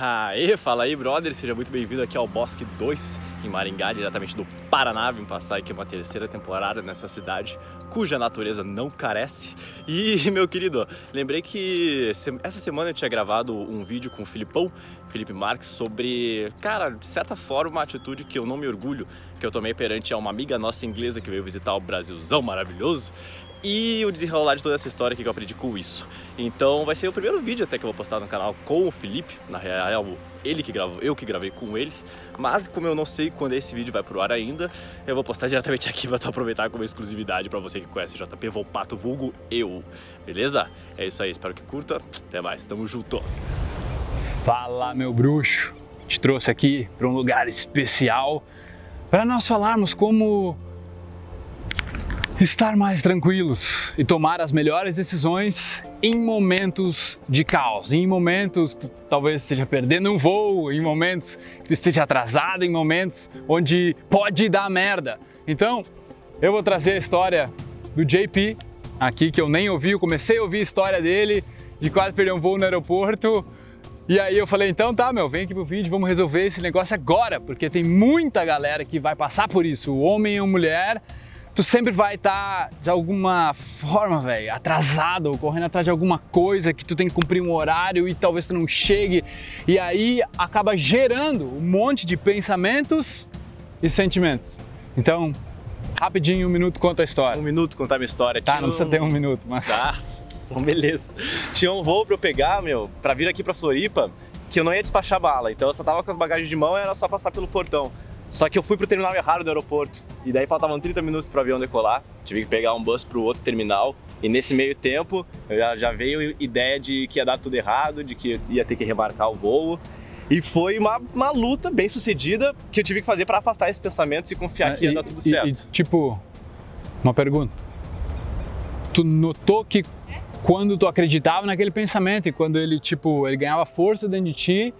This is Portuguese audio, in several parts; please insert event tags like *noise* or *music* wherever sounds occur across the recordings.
Aê, fala aí, brother, seja muito bem-vindo aqui ao Bosque 2, em Maringá, diretamente do Paraná. Vim passar aqui uma terceira temporada nessa cidade, cuja natureza não carece. E, *laughs* meu querido, lembrei que essa semana eu tinha gravado um vídeo com o Filipão, Felipe Marques, sobre, cara, de certa forma, uma atitude que eu não me orgulho, que eu tomei perante uma amiga nossa inglesa que veio visitar o Brasilzão maravilhoso e o desenrolar de toda essa história que eu aprendi com isso. Então vai ser o primeiro vídeo até que eu vou postar no canal com o Felipe, na real ele que gravou, eu que gravei com ele, mas como eu não sei quando esse vídeo vai pro ar ainda, eu vou postar *laughs* diretamente aqui para tu aproveitar como exclusividade para você que conhece o JP Volpato vulgo eu, beleza? É isso aí, espero que curta, até mais, tamo junto! Fala meu bruxo, te trouxe aqui para um lugar especial para nós falarmos como estar mais tranquilos e tomar as melhores decisões em momentos de caos, em momentos que talvez esteja perdendo um voo, em momentos que esteja atrasado, em momentos onde pode dar merda. Então, eu vou trazer a história do JP aqui que eu nem ouvi, eu comecei a ouvir a história dele de quase perder um voo no aeroporto. E aí eu falei, então tá, meu, vem aqui pro vídeo, vamos resolver esse negócio agora, porque tem muita galera que vai passar por isso, o homem ou mulher tu sempre vai estar tá, de alguma forma, velho, atrasado, ou correndo atrás de alguma coisa que tu tem que cumprir um horário e talvez tu não chegue, e aí acaba gerando um monte de pensamentos e sentimentos. Então, rapidinho, um minuto conta a história. Um minuto contar minha história. Tá, Tinha não precisa ter um minuto, mas. Tá, bom, beleza. Tinha um voo pra eu pegar, meu, pra vir aqui pra Floripa, que eu não ia despachar bala, então eu só tava com as bagagens de mão e era só passar pelo portão. Só que eu fui pro terminal errado do aeroporto. E daí faltavam 30 minutos pro avião decolar. Tive que pegar um bus pro outro terminal. E nesse meio tempo, já, já veio ideia de que ia dar tudo errado, de que ia ter que remarcar o voo. E foi uma, uma luta bem sucedida que eu tive que fazer para afastar esses pensamentos e confiar é, que ia dar tudo certo. E, tipo, uma pergunta. Tu notou que quando tu acreditava naquele pensamento e quando ele, tipo, ele ganhava força dentro de ti,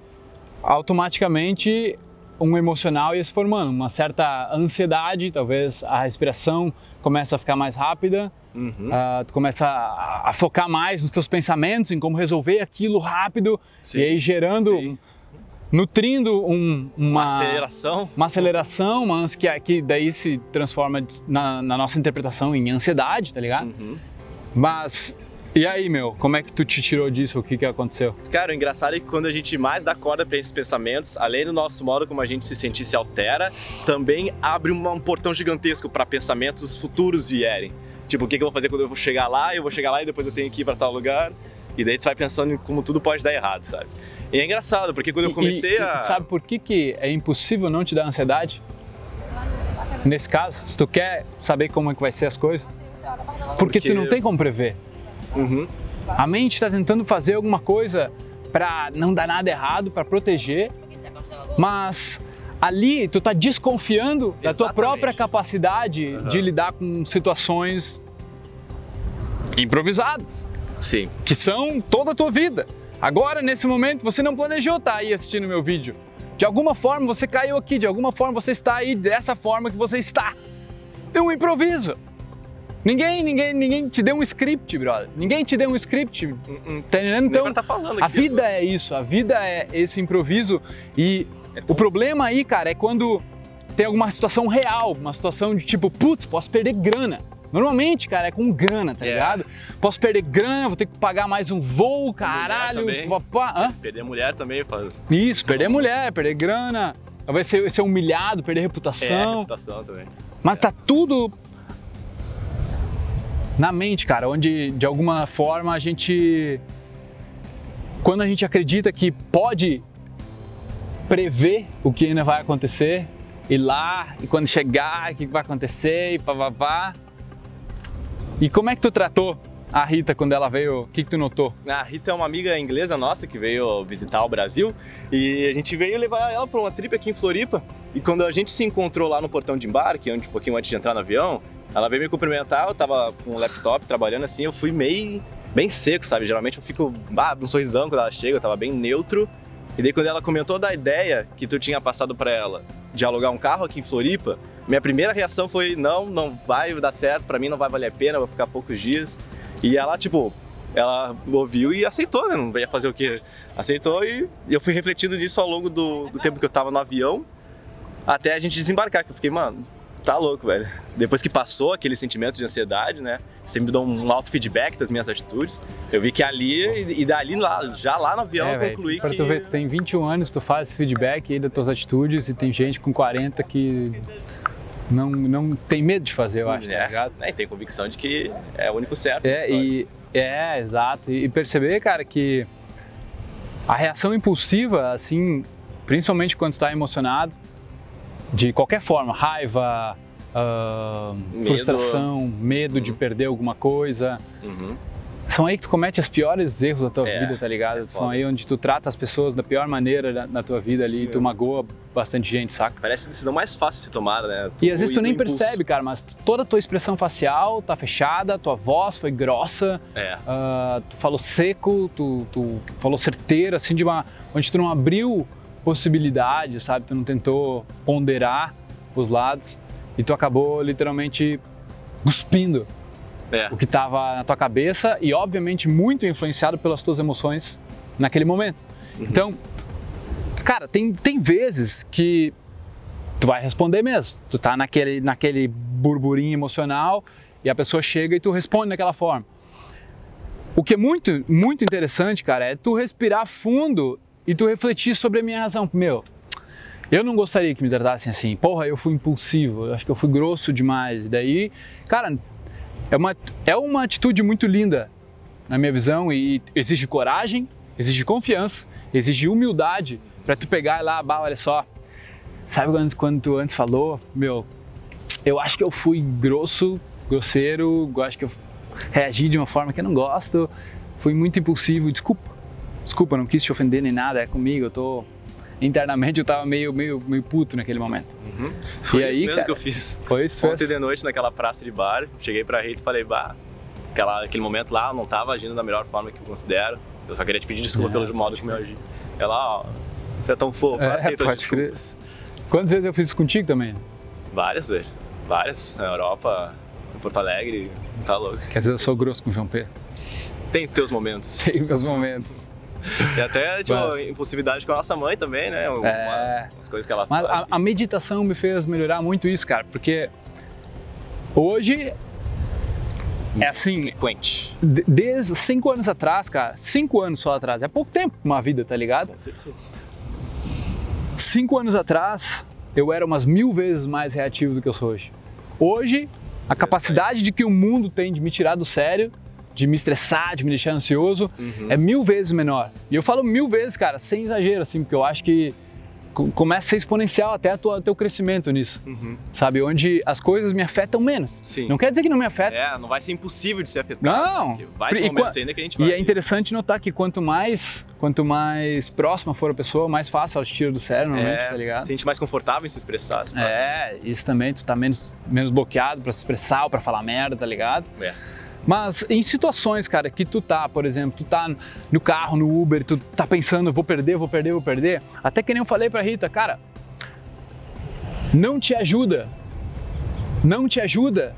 automaticamente um emocional ia se formando, uma certa ansiedade, talvez a respiração começa a ficar mais rápida, uhum. uh, tu começa a, a, focar mais nos teus pensamentos, em como resolver aquilo rápido, sim, e aí gerando, sim. nutrindo um, uma, uma, aceleração, uma aceleração, uma que, que daí se transforma na, na, nossa interpretação em ansiedade, tá ligado? Uhum. Mas e aí, meu, como é que tu te tirou disso? O que que aconteceu? Cara, o engraçado é que quando a gente mais dá corda para esses pensamentos, além do nosso modo como a gente se sentir se altera, também abre um portão gigantesco para pensamentos futuros vierem. Tipo, o que, que eu vou fazer quando eu vou chegar lá? Eu vou chegar lá e depois eu tenho que ir para tal lugar. E daí tu vai pensando em como tudo pode dar errado, sabe? E é engraçado, porque quando eu comecei e, a. Sabe por que, que é impossível não te dar ansiedade? Nesse caso, se tu quer saber como é que vai ser as coisas, porque, porque... tu não tem como prever. Uhum. A mente está tentando fazer alguma coisa para não dar nada errado, para proteger, mas ali tu está desconfiando Exatamente. da tua própria capacidade uhum. de lidar com situações improvisadas. Sim. Que são toda a tua vida. Agora, nesse momento, você não planejou estar tá aí assistindo meu vídeo. De alguma forma você caiu aqui, de alguma forma você está aí dessa forma que você está. É um improviso. Ninguém, ninguém, ninguém te deu um script, brother. Ninguém te deu um script. Tá entendendo? Então, tá falando a vida é isso, a vida é esse improviso. E é o problema aí, cara, é quando tem alguma situação real, uma situação de tipo, putz, posso perder grana. Normalmente, cara, é com grana, tá yeah. ligado? Posso perder grana, vou ter que pagar mais um voo, caralho. Papá. Perder mulher também faz. Isso, perder mulher, perder grana. Vai ser, ser humilhado, perder reputação. É, reputação também. Mas tá tudo na mente, cara, onde de alguma forma a gente. Quando a gente acredita que pode prever o que ainda vai acontecer, ir lá e quando chegar, o que vai acontecer e pá, pá, E como é que tu tratou a Rita quando ela veio? O que, que tu notou? A Rita é uma amiga inglesa nossa que veio visitar o Brasil e a gente veio levar ela para uma trip aqui em Floripa. E quando a gente se encontrou lá no portão de embarque, onde um pouquinho antes de entrar no avião, ela veio me cumprimentar, eu tava com o laptop trabalhando assim, eu fui meio bem seco, sabe? Geralmente eu fico ah, um sorrisão quando ela chega, eu tava bem neutro. E daí quando ela comentou da ideia que tu tinha passado para ela de alugar um carro aqui em Floripa, minha primeira reação foi: não, não vai dar certo, para mim não vai valer a pena, vou ficar poucos dias. E ela, tipo, ela ouviu e aceitou, né? Não ia fazer o quê? Aceitou e eu fui refletindo nisso ao longo do, do tempo que eu tava no avião até a gente desembarcar, que eu fiquei, mano, tá louco, velho. Depois que passou aquele sentimento de ansiedade, né? Você me deu um alto feedback das minhas atitudes. Eu vi que ali, e dali lá, já lá no avião, É, eu concluí pra que. tu ver, tu tem 21 anos, tu faz esse feedback aí das tuas atitudes e tem gente com 40 que não, não tem medo de fazer, eu acho, tá é, ligado? né, e tem convicção de que é o único certo. É, e, é, exato. E perceber, cara, que a reação impulsiva, assim, principalmente quando está emocionado, de qualquer forma, raiva, ah, Medo. frustração, medo de perder alguma coisa, Uhum. são aí que tu comete os piores erros da tua É, vida, tá ligado? é são aí onde tu trata as pessoas da pior maneira na, na tua vida ali, e tu magoa bastante gente, saca? Parece a decisão mais fácil de ser tomada, né? E às vezes tu nem impulso. percebe, cara, mas toda a tua expressão facial tá fechada, tua voz foi grossa, É. ah, tu falou seco, tu, tu falou certeiro, assim, de uma. onde tu não abriu possibilidade, sabe? Tu não tentou ponderar os lados e tu acabou literalmente cuspindo É. o que estava na tua cabeça e, obviamente, muito influenciado pelas tuas emoções naquele momento. Então, cara, tem, tem vezes que tu vai responder mesmo. Tu tá naquele, naquele burburinho emocional e a pessoa chega e tu responde daquela forma. O que é muito, muito interessante, cara, é tu respirar fundo e tu refletir sobre a minha razão. Meu, eu não gostaria que me tratassem assim. Porra, eu fui impulsivo, eu acho que eu fui grosso demais. E daí, cara, é uma, é uma atitude muito linda, na minha visão, e exige coragem, exige confiança, exige humildade para tu pegar lá, bah, olha só. Sabe quando, quando tu antes falou, meu, eu acho que eu fui grosso, grosseiro, eu acho que eu reagi de uma forma que eu não gosto, fui muito impulsivo, desculpa. Desculpa, não quis te ofender nem nada, é comigo, eu tô internamente eu tava meio meio meio puto naquele momento. Foi e aí, isso mesmo cara, que eu fiz. Foi isso, Ontem de noite naquela praça de bar, cheguei pra Rita e falei, bah, aquela, aquele momento lá eu não tava agindo da melhor forma que eu considero. Eu só queria te pedir desculpa É. pelo modo como eu agi. Ela, ó, você é tão fofo, É, aceita as pode crer. Quantas vezes eu fiz isso contigo também? Várias, velho. Várias. Na Europa, em Porto Alegre, tá louco. Quer dizer, eu sou grosso com o João Pedro. Tem teus momentos. Tem meus momentos. E até, tipo, Mas- impulsividade com a nossa mãe também, né? Uma, É. As coisas que ela Mas a, a meditação me fez melhorar muito isso, cara, porque hoje é assim, Frequente. de- desde cinco anos atrás, cara, cinco anos só atrás, é pouco tempo uma vida, tá ligado? Com certeza. Cinco anos atrás, eu era umas mil vezes mais reativo do que eu sou hoje. Hoje, a capacidade de que o mundo tem de me tirar do sério, de me estressar, de me deixar ansioso, é mil vezes menor. E eu falo mil vezes, cara, sem exagero, assim, porque eu acho que co- começa a ser exponencial até o teu crescimento nisso, sabe? Onde as coisas me afetam menos. Sim. Não quer dizer que não me afeta. É, não vai ser impossível de ser afetado. Não. Vai ter momentos ainda que a gente vai. E é interessante notar que quanto mais, quanto mais próxima for a pessoa, mais fácil ela te tira do sério, normalmente, é, tá ligado? se sente mais confortável em se expressar. É, isso também, tu tá menos, menos bloqueado pra se expressar ou pra falar merda, tá ligado? É. Mas em situações, cara, que tu tá, por exemplo, tu tá no carro, no Uber, tu tá pensando, vou perder, vou perder, vou perder. Até que nem eu falei pra Rita, cara, não te ajuda, não te ajuda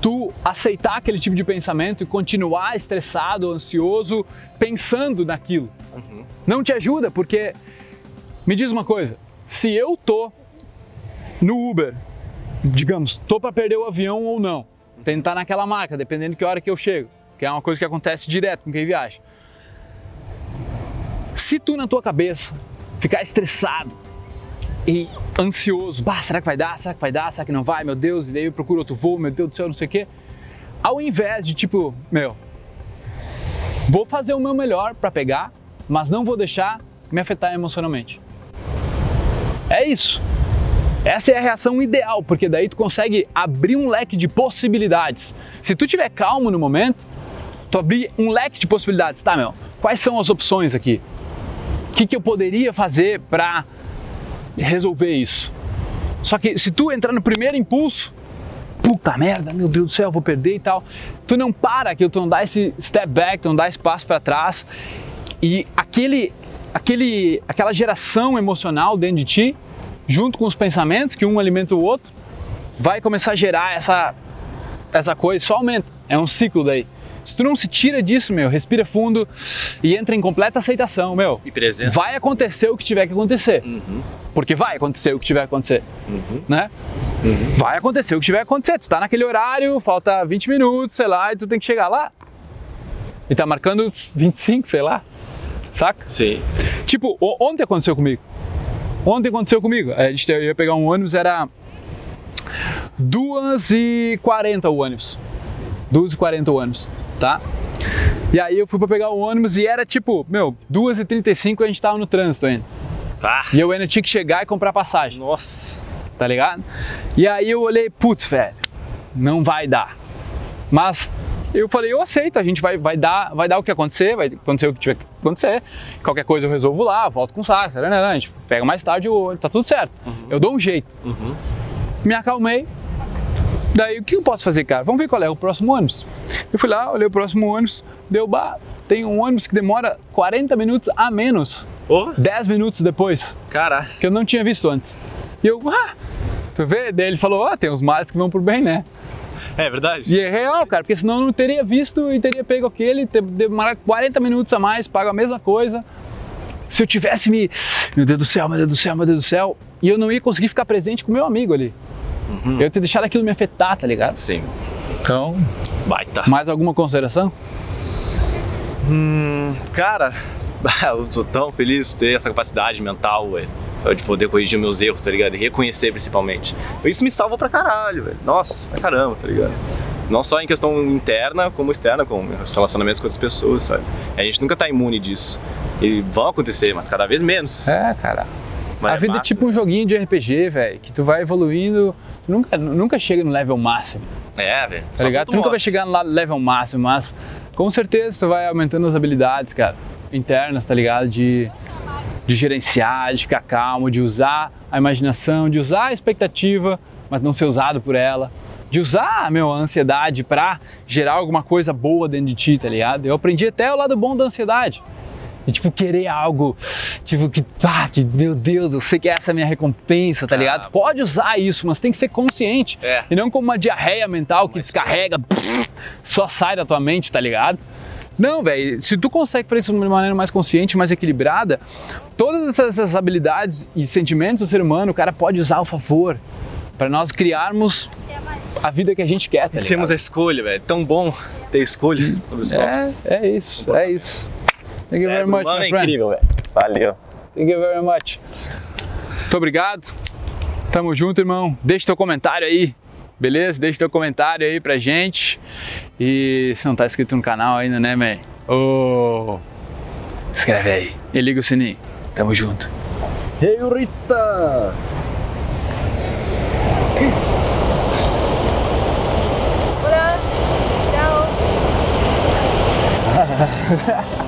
tu aceitar aquele tipo de pensamento e continuar estressado, ansioso, pensando naquilo. Uhum. Não te ajuda, porque me diz uma coisa, se eu tô no Uber, digamos, tô para perder o avião ou não, tentar naquela marca, dependendo de que hora que eu chego, que é uma coisa que acontece direto com quem viaja. Se tu na tua cabeça ficar estressado e ansioso, bah, será que vai dar? Será que vai dar? Será que não vai? Meu Deus, e daí eu procuro outro voo, meu Deus do céu, não sei o quê. Ao invés de tipo, meu, vou fazer o meu melhor para pegar, mas não vou deixar me afetar emocionalmente. É isso. Essa é a reação ideal, porque daí tu consegue abrir um leque de possibilidades. Se tu tiver calmo no momento, tu abrir um leque de possibilidades, tá, meu? Quais são as opções aqui? O que, que eu poderia fazer para resolver isso? Só que se tu entrar no primeiro impulso, puta merda, meu Deus do céu, vou perder e tal, tu não para aqui, tu não dá esse step back, tu não dá esse passo para trás e aquele, aquele, aquela geração emocional dentro de ti, junto com os pensamentos, que um alimenta o outro, vai começar a gerar essa, essa coisa, só aumenta. É um ciclo daí. Se tu não se tira disso, meu, respira fundo e entra em completa aceitação, meu. E presença. Vai acontecer o que tiver que acontecer. Uhum. Porque vai acontecer o que tiver que acontecer, Uhum. né? Vai acontecer o que tiver que acontecer. Tu tá naquele horário, falta 20 minutos, sei lá, e tu tem que chegar lá. E tá marcando 25, sei lá. Saca? Sim. Tipo, ontem aconteceu comigo. Ontem aconteceu comigo. A gente ia pegar um ônibus, era 2h40 o ônibus. 2h40 o ônibus, tá? E aí eu fui pra pegar o ônibus e era tipo, meu, 2h35 a gente tava no trânsito ainda. Ah, E eu ainda tinha que chegar e comprar passagem, nossa. tá ligado? E aí eu olhei, putz, velho, não vai dar. Mas eu falei, eu aceito, a gente vai, vai, dar, vai dar o que acontecer, vai acontecer o que tiver que acontecer. Qualquer coisa eu resolvo lá, volto com o saco, a gente pega mais tarde o ônibus, tá tudo certo. Eu dou um jeito. Uhum. Me acalmei. Daí o que eu posso fazer, cara? Vamos ver qual é o próximo ônibus. Eu fui lá, olhei o próximo ônibus, deu bah, tem um ônibus que demora 40 minutos a menos, Porra, 10 minutos depois caralho. que eu não tinha visto antes. E eu, ah, tu vê? Daí ele falou, ah, tem uns males que vão por bem, né? É verdade? E é real, cara, porque senão eu não teria visto e teria pego aquele, ter demorado 40 minutos a mais, pago a mesma coisa. Se eu tivesse me, meu Deus do céu, meu Deus do céu, meu Deus do céu, e eu não ia conseguir ficar presente com meu amigo ali. Eu ia ter deixado aquilo me afetar, tá ligado? Sim. Então, Baita. mais alguma consideração? Cara, *laughs* eu tô tão feliz de ter essa capacidade mental, velho. De poder corrigir meus erros, tá ligado? E reconhecer principalmente. Isso me salva pra caralho, velho. Nossa, pra caramba, tá ligado? Não só em questão interna, como externa, com os relacionamentos com outras pessoas, sabe? A gente nunca tá imune disso. E vão acontecer, mas cada vez menos. É, cara. Mas a vida é massa. tipo um joguinho de RPG, velho, que tu vai evoluindo, tu nunca, nunca chega no level máximo. É, velho. Tá ligado? Tu nunca vai chegar no level máximo, mas com certeza tu vai aumentando as habilidades, cara, internas, tá ligado? De, de gerenciar, de ficar calmo, de usar a imaginação, de usar a expectativa, mas não ser usado por ela. De usar, meu, a ansiedade pra gerar alguma coisa boa dentro de ti, tá ligado? Eu aprendi até o lado bom da ansiedade. E, tipo, querer algo, tipo, que, ah, que, meu Deus, eu sei que essa é a minha recompensa, tá Ah. ligado? Pode usar isso, mas tem que ser consciente. É. E não como uma diarreia mental que descarrega, só sai da tua mente, tá ligado? Não, velho, se tu consegue fazer isso de uma maneira mais consciente, mais equilibrada, todas essas, essas habilidades e sentimentos do ser humano, o cara pode usar ao favor para nós criarmos a vida que a gente quer, tá ligado? Temos a escolha, velho. Tão bom ter escolha sobre os próprios. É, é isso, é isso. Thank you very much, my é friend. incrível, velho. Valeu. Thank you very much. Muito obrigado. Tamo junto, irmão. Deixa teu comentário aí, beleza? Deixa teu comentário aí pra gente. E se não tá inscrito no canal ainda, né, man? Ô, escreve aí e liga o sininho. Tamo junto. Hey Rita! Hola. Chao. *laughs*